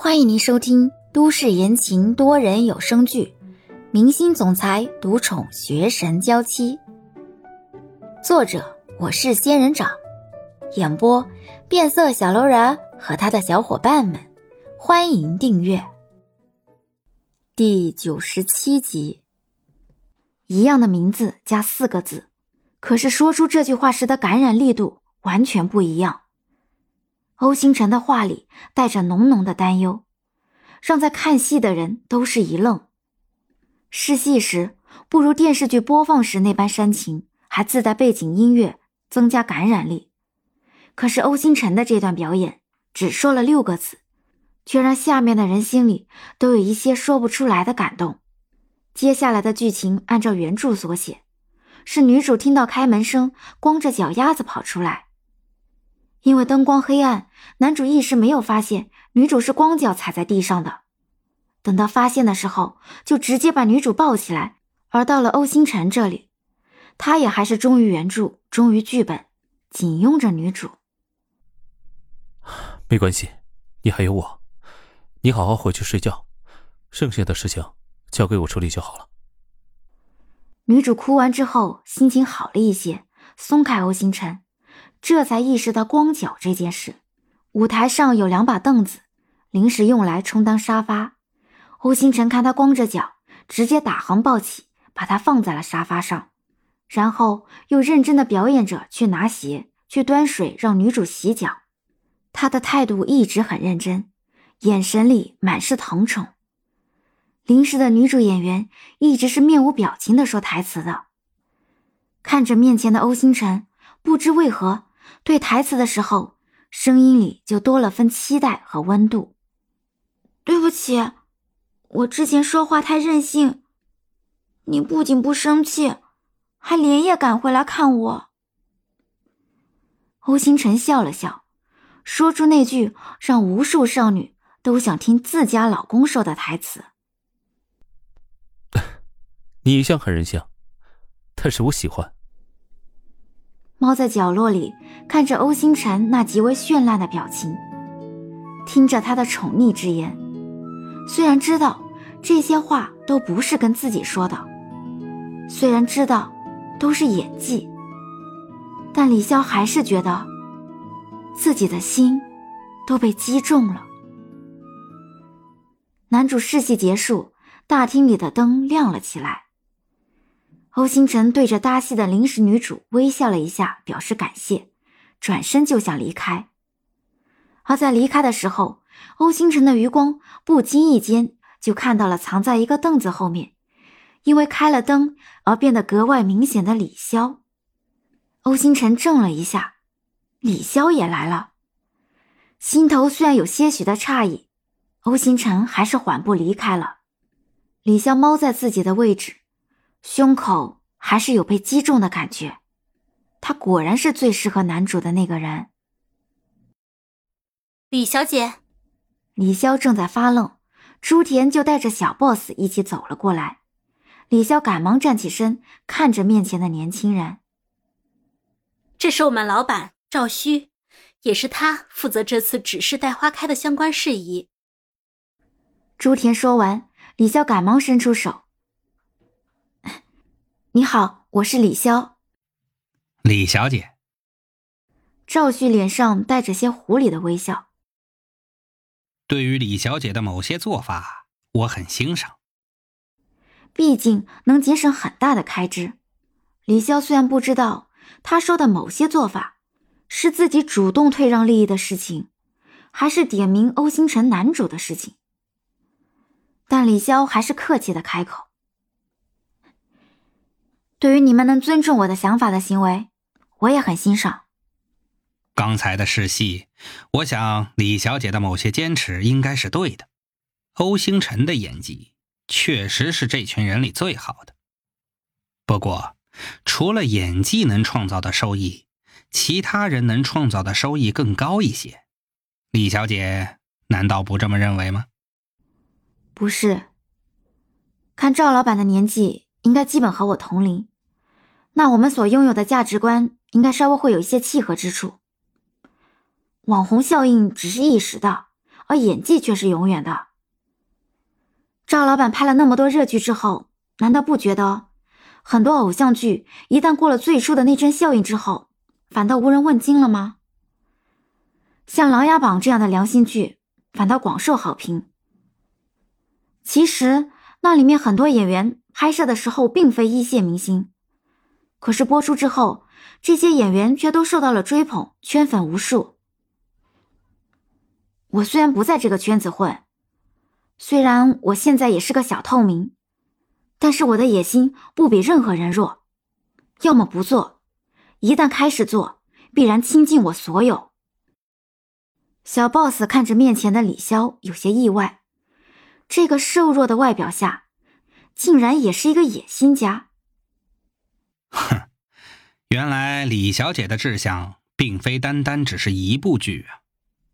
欢迎您收听都市言情多人有声剧《明星总裁独宠学神娇妻》，作者我是仙人掌，演播变色小楼人和他的小伙伴们。欢迎订阅第九十七集。一样的名字加四个字，可是说出这句话时的感染力度完全不一样。欧星辰的话里带着浓浓的担忧，让在看戏的人都是一愣。试戏时不如电视剧播放时那般煽情，还自带背景音乐，增加感染力。可是欧星辰的这段表演只说了六个字，却让下面的人心里都有一些说不出来的感动。接下来的剧情按照原著所写，是女主听到开门声，光着脚丫子跑出来。因为灯光黑暗，男主一时没有发现女主是光脚踩在地上的。等到发现的时候，就直接把女主抱起来。而到了欧星辰这里，他也还是忠于原著，忠于剧本，紧拥着女主。没关系，你还有我，你好好回去睡觉，剩下的事情交给我处理就好了。女主哭完之后，心情好了一些，松开欧星辰。这才意识到光脚这件事。舞台上有两把凳子，临时用来充当沙发。欧星辰看他光着脚，直接打横抱起，把他放在了沙发上，然后又认真的表演着去拿鞋、去端水让女主洗脚。他的态度一直很认真，眼神里满是疼宠。临时的女主演员一直是面无表情的说台词的，看着面前的欧星辰，不知为何。对台词的时候，声音里就多了分期待和温度。对不起，我之前说话太任性，你不仅不生气，还连夜赶回来看我。欧星辰笑了笑，说出那句让无数少女都想听自家老公说的台词：“ 你一向很任性，但是我喜欢。”猫在角落里看着欧星辰那极为绚烂的表情，听着他的宠溺之言。虽然知道这些话都不是跟自己说的，虽然知道都是演技，但李潇还是觉得自己的心都被击中了。男主试戏结束，大厅里的灯亮了起来。欧星辰对着搭戏的临时女主微笑了一下，表示感谢，转身就想离开。而在离开的时候，欧星辰的余光不经意间就看到了藏在一个凳子后面，因为开了灯而变得格外明显的李潇。欧星辰怔了一下，李潇也来了。心头虽然有些许的诧异，欧星辰还是缓步离开了。李潇猫在自己的位置。胸口还是有被击中的感觉，他果然是最适合男主的那个人。李小姐，李潇正在发愣，朱田就带着小 boss 一起走了过来。李潇赶忙站起身，看着面前的年轻人：“这是我们老板赵虚，也是他负责这次指示带花开的相关事宜。”朱田说完，李潇赶忙伸出手。你好，我是李潇。李小姐。赵旭脸上带着些狐狸的微笑。对于李小姐的某些做法，我很欣赏。毕竟能节省很大的开支。李潇虽然不知道他说的某些做法是自己主动退让利益的事情，还是点名欧星辰男主的事情，但李潇还是客气的开口。对于你们能尊重我的想法的行为，我也很欣赏。刚才的试戏，我想李小姐的某些坚持应该是对的。欧星辰的演技确实是这群人里最好的。不过，除了演技能创造的收益，其他人能创造的收益更高一些。李小姐难道不这么认为吗？不是。看赵老板的年纪。应该基本和我同龄，那我们所拥有的价值观应该稍微会有一些契合之处。网红效应只是一时的，而演技却是永远的。赵老板拍了那么多热剧之后，难道不觉得很多偶像剧一旦过了最初的那阵效应之后，反倒无人问津了吗？像《琅琊榜》这样的良心剧，反倒广受好评。其实那里面很多演员拍摄的时候并非一线明星，可是播出之后，这些演员却都受到了追捧，圈粉无数。我虽然不在这个圈子混，虽然我现在也是个小透明，但是我的野心不比任何人弱。要么不做，一旦开始做，必然倾尽我所有。小 boss 看着面前的李潇，有些意外。这个瘦弱的外表下，竟然也是一个野心家。哼，原来李小姐的志向并非单单只是一部剧啊。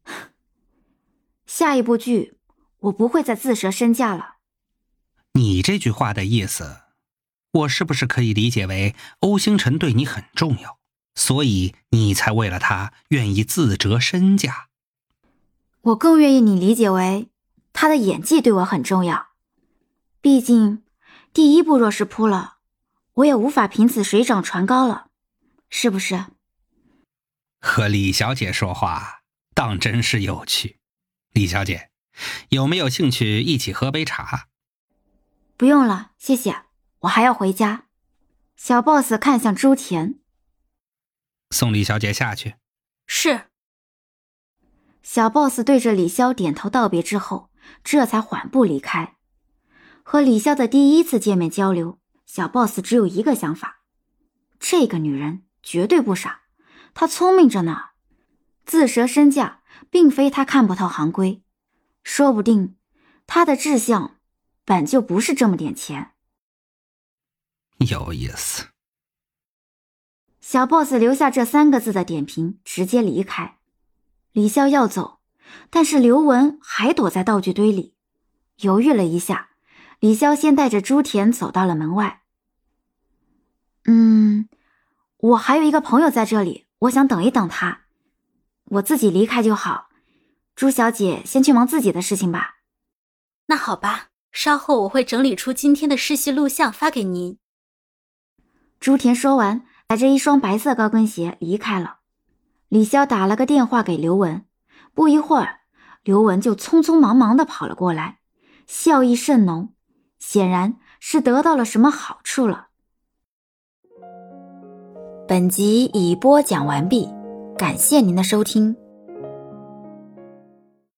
下一部剧，我不会再自折身价了。你这句话的意思，我是不是可以理解为欧星辰对你很重要，所以你才为了他愿意自折身价？我更愿意你理解为。他的演技对我很重要，毕竟第一步若是扑了，我也无法凭此水涨船高了，是不是？和李小姐说话当真是有趣。李小姐，有没有兴趣一起喝杯茶？不用了，谢谢，我还要回家。小 boss 看向朱田，送李小姐下去。是。小 boss 对着李潇点头道别之后。这才缓步离开。和李潇的第一次见面交流，小 boss 只有一个想法：这个女人绝对不傻，她聪明着呢。自折身价，并非她看不透行规，说不定她的志向本就不是这么点钱。有意思。小 boss 留下这三个字的点评，直接离开。李潇要走。但是刘文还躲在道具堆里，犹豫了一下，李潇先带着朱田走到了门外。嗯，我还有一个朋友在这里，我想等一等他，我自己离开就好。朱小姐先去忙自己的事情吧。那好吧，稍后我会整理出今天的试戏录像发给您。朱田说完，踩着一双白色高跟鞋离开了。李潇打了个电话给刘文。不一会儿，刘文就匆匆忙忙的跑了过来，笑意甚浓，显然是得到了什么好处了。本集已播讲完毕，感谢您的收听。